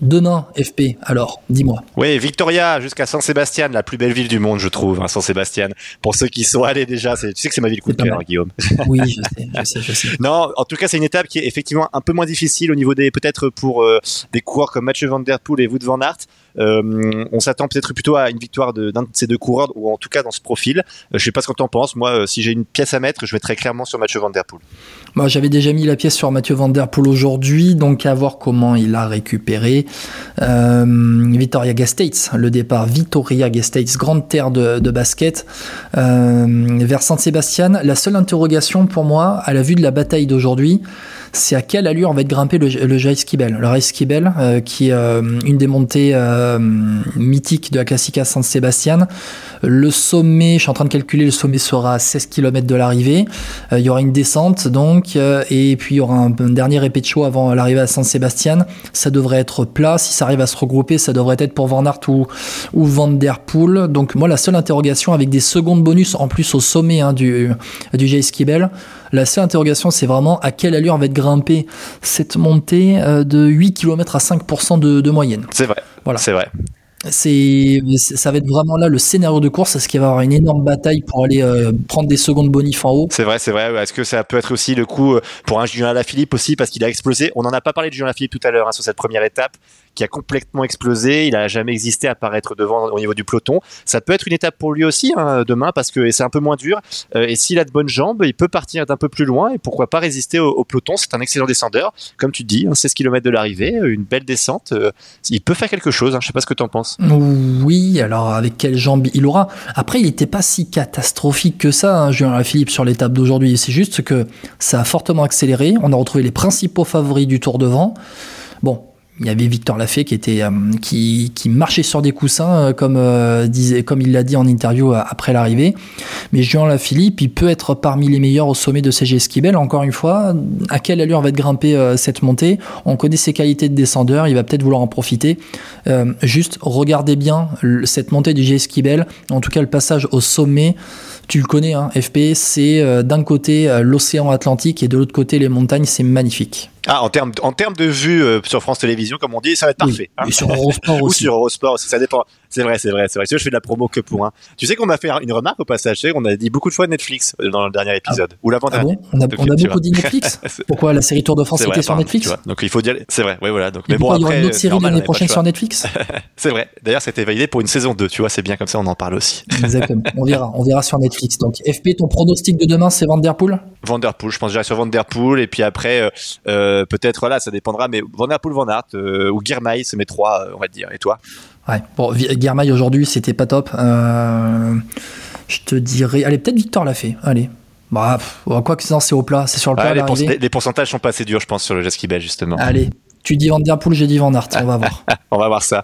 Demain, FP, alors, dis-moi. Oui, Victoria jusqu'à Saint-Sébastien, la plus belle ville du monde, je trouve, hein, Saint-Sébastien. Pour ceux qui sont allés déjà, tu sais que c'est ma ville coup de cœur, Guillaume. Oui, je sais, je sais, je sais. non, en tout cas, c'est une étape qui est effectivement un peu moins difficile au niveau des, peut-être pour euh, des coureurs comme Mathieu Van Der Poel et Wout Van Aert. Euh, on s'attend peut-être plutôt à une victoire d'un de, ces deux coureurs, ou en tout cas dans ce profil. Euh, je sais pas ce que tu en penses. Moi, euh, si j'ai une pièce à mettre, je vais très clairement sur Mathieu Van Der Poel. Moi, j'avais déjà mis la pièce sur Mathieu Van Der Poel aujourd'hui, donc à voir comment il a récupéré. Victoria Gastates, le départ Victoria Gastates, grande terre de, basket, vers Saint-Sébastien. La seule interrogation pour moi, à la vue de la bataille d'aujourd'hui, c'est à quelle allure on va être grimpé le, le Kibel. Le Kibel, euh, qui est euh, une des montées euh, mythiques de la Classica San Sebastian. Le sommet, je suis en train de calculer, le sommet sera à 16 km de l'arrivée. il y aura une descente donc, et puis il y aura un, dernier épée de chaud avant l'arrivée à San Sebastian. Ça devrait être plat. Si ça arrive à se regrouper, ça devrait être pour Van ou, ou Van Der Poel. Donc moi, la seule interrogation avec des secondes bonus en plus au sommet hein, du, du Kibel, la seule interrogation, c'est vraiment à quelle allure va être grimpé cette montée euh, de 8 km à 5% de, moyenne. C'est vrai. Voilà. C'est vrai. C'est, ça va être vraiment là le scénario de course. Est-ce qu'il va y avoir une énorme bataille pour aller euh, prendre des secondes bonif en haut? C'est vrai, c'est vrai. Est-ce que ça peut être aussi le coup euh, pour un Julien Lafilippe aussi parce qu'il a explosé? On n'en a pas parlé de Julien Lafilippe tout à l'heure hein, sur cette première étape qui a complètement explosé. Il n'a jamais existé à paraître devant au niveau du peloton. Ça peut être une étape pour lui aussi hein, demain parce que c'est un peu moins dur. Euh, et s'il a de bonnes jambes, il peut partir d'un peu plus loin et pourquoi pas résister au, peloton. C'est un excellent descendeur, comme tu dis, 16 hein, km de l'arrivée, une belle descente. Euh, il peut faire quelque chose. Hein. Je sais pas ce que tu en penses. Oui, alors avec quelles jambes il aura. Après, il n'était pas si catastrophique que ça, hein, Julien Philippe, sur l'étape d'aujourd'hui. C'est juste que ça a fortement accéléré. On a retrouvé les principaux favoris du Tour de Vent. Bon, il y avait Victor Lafay qui était euh, qui, marchait sur des coussins euh, comme euh, comme il l'a dit en interview après l'arrivée. Mais Julien Lafilippe il peut être parmi les meilleurs au sommet de CG Esquibel. Encore une fois à quelle allure va être grimper cette montée? On connaît ses qualités de descendeur il va peut-être vouloir en profiter. Juste regardez bien cette montée du G Esquibel en tout cas le passage au sommet tu le connais, hein, FP, c'est d'un côté l'océan Atlantique et de l'autre côté les montagnes, c'est magnifique. Ah, en termes en termes de vue euh, sur France Télévisions, comme on dit, ça va être parfait. Hein. Et sur Eurosport aussi. Ou sur Eurosport, ça dépend. C'est vrai, c'est vrai, c'est vrai. je fais de la promo que pour un. Tu sais qu'on m'a fait une remarque au passage, on a dit beaucoup de fois Netflix euh, dans le dernier épisode ah. ou l'avant-dernier. Ah bon? On a, on a beaucoup dit Netflix? Pourquoi la série Tour de France était sur Netflix? Donc il faut dire, c'est vrai. Oui, voilà. Donc mais bon, il y aura une autre série l'année prochaine sur Netflix? c'est vrai. D'ailleurs, c'était validé pour une saison 2, Tu vois, c'est bien comme ça, on en parle aussi. Exactement. On verra, on verra sur Netflix. Donc FP, ton pronostic de demain, c'est Vanderpool? Vanderpool, je pense déjà sur Vanderpool et puis après euh, peut-être là, ça dépendra, mais Van Der Poel, Van Aert euh, ou Girmay, c'est mes trois, euh, on va dire. Et toi? Ouais, bon, Girmay aujourd'hui, c'était pas top. Euh, je te dirais, allez, peut-être Victor l'a fait. Allez. Bah, quoi que c'est au plat, c'est sur le plat. les, les, pourcentages sont pas assez durs, je pense, sur le jet ski justement. Allez, tu dis Van Der Poel, j'ai dit Van Aert, on va voir. on va voir ça.